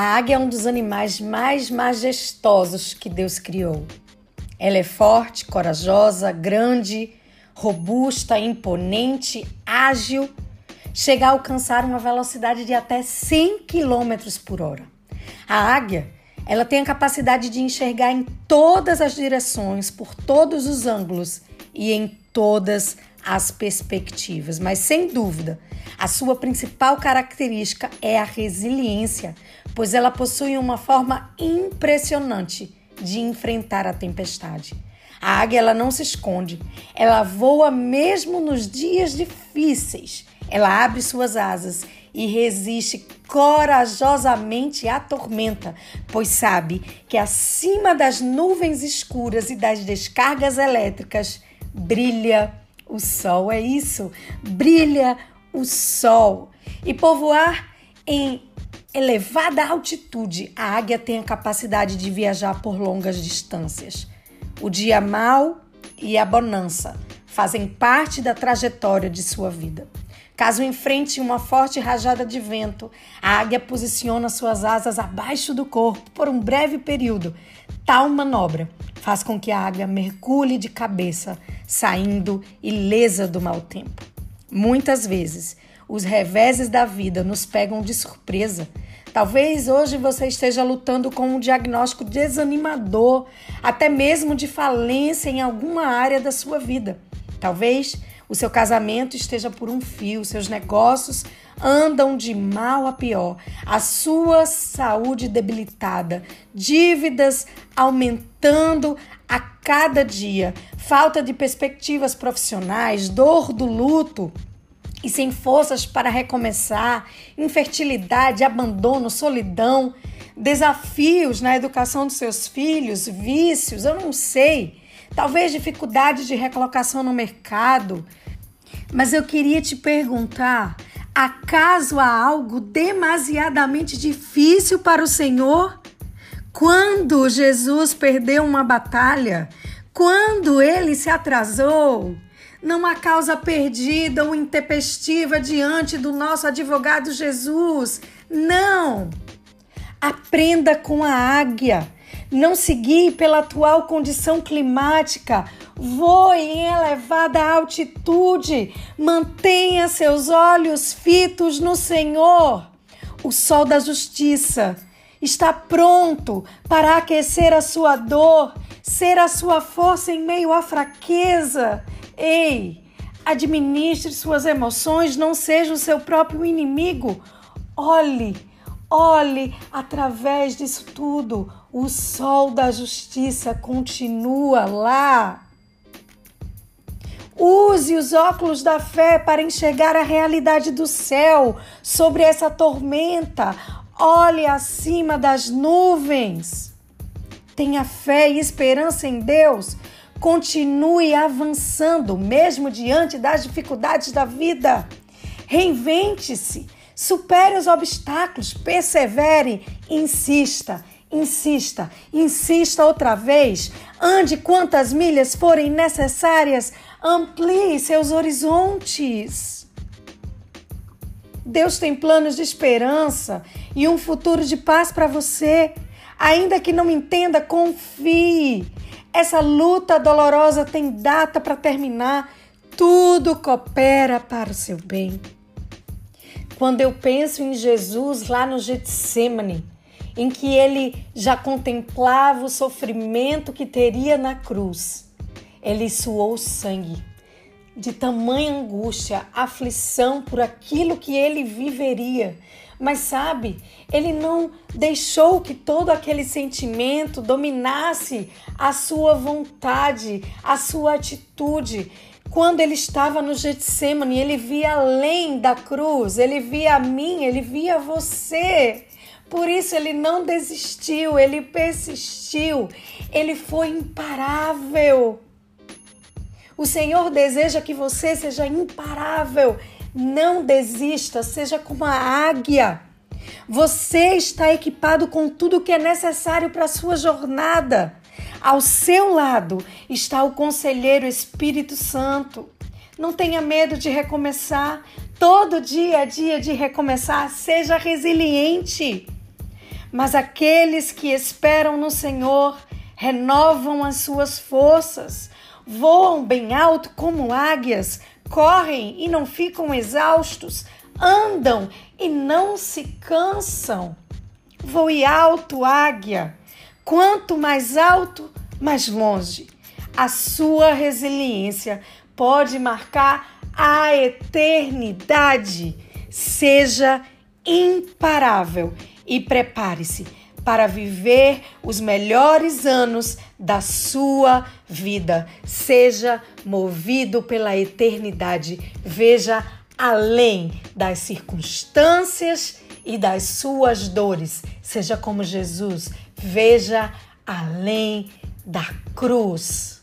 A águia é um dos animais mais majestosos que Deus criou. Ela é forte, corajosa, grande, robusta, imponente, ágil, chega a alcançar uma velocidade de até 100 km por hora. A águia, ela tem a capacidade de enxergar em todas as direções, por todos os ângulos e em todas as perspectivas, mas sem dúvida, a sua principal característica é a resiliência, pois ela possui uma forma impressionante de enfrentar a tempestade. A águia ela não se esconde, ela voa mesmo nos dias difíceis. Ela abre suas asas e resiste corajosamente à tormenta, pois sabe que acima das nuvens escuras e das descargas elétricas brilha o sol. É isso, brilha o sol. E povoar em elevada altitude, a águia tem a capacidade de viajar por longas distâncias. O dia mau e a bonança fazem parte da trajetória de sua vida. Caso enfrente uma forte rajada de vento, a águia posiciona suas asas abaixo do corpo por um breve período. Tal manobra faz com que a águia mergulhe de cabeça, saindo ilesa do mau tempo. Muitas vezes, os reveses da vida nos pegam de surpresa Talvez hoje você esteja lutando com um diagnóstico desanimador, até mesmo de falência em alguma área da sua vida. Talvez o seu casamento esteja por um fio, seus negócios andam de mal a pior, a sua saúde debilitada, dívidas aumentando a cada dia, falta de perspectivas profissionais, dor do luto, e sem forças para recomeçar, infertilidade, abandono, solidão, desafios na educação dos seus filhos, vícios, eu não sei, talvez dificuldades de recolocação no mercado. Mas eu queria te perguntar: acaso há algo demasiadamente difícil para o Senhor? Quando Jesus perdeu uma batalha, quando ele se atrasou, não há causa perdida ou intempestiva diante do nosso advogado Jesus. Não! Aprenda com a águia. Não se guie pela atual condição climática. Voe em elevada altitude. Mantenha seus olhos fitos no Senhor. O sol da justiça está pronto para aquecer a sua dor, ser a sua força em meio à fraqueza Ei, administre suas emoções, não seja o seu próprio inimigo. Olhe, olhe através disso tudo. O sol da justiça continua lá. Use os óculos da fé para enxergar a realidade do céu sobre essa tormenta. Olhe acima das nuvens. Tenha fé e esperança em Deus Continue avançando, mesmo diante das dificuldades da vida. Reinvente-se, supere os obstáculos, persevere, insista, insista, insista outra vez. Ande quantas milhas forem necessárias, amplie seus horizontes. Deus tem planos de esperança e um futuro de paz para você. Ainda que não entenda, confie. Essa luta dolorosa tem data para terminar. Tudo coopera para o seu bem. Quando eu penso em Jesus lá no Getsemane, em que ele já contemplava o sofrimento que teria na cruz, ele suou sangue de tamanha angústia, aflição por aquilo que ele viveria. Mas sabe, ele não deixou que todo aquele sentimento dominasse a sua vontade, a sua atitude. Quando ele estava no Getsemane, ele via além da cruz, ele via a mim, ele via você. Por isso ele não desistiu, ele persistiu, ele foi imparável. O Senhor deseja que você seja imparável. Não desista, seja como a águia. Você está equipado com tudo o que é necessário para a sua jornada. Ao seu lado está o conselheiro Espírito Santo. Não tenha medo de recomeçar. Todo dia é dia de recomeçar. Seja resiliente. Mas aqueles que esperam no Senhor renovam as suas forças, voam bem alto como águias, correm e não ficam exaustos, andam e não se cansam. Voe alto, águia. Quanto mais alto, mais longe. A sua resiliência pode marcar a eternidade. Seja imparável e prepare-se para viver os melhores anos da sua vida. Seja movido pela eternidade. Veja além das circunstâncias e das suas dores. Seja como Jesus. Veja além da cruz.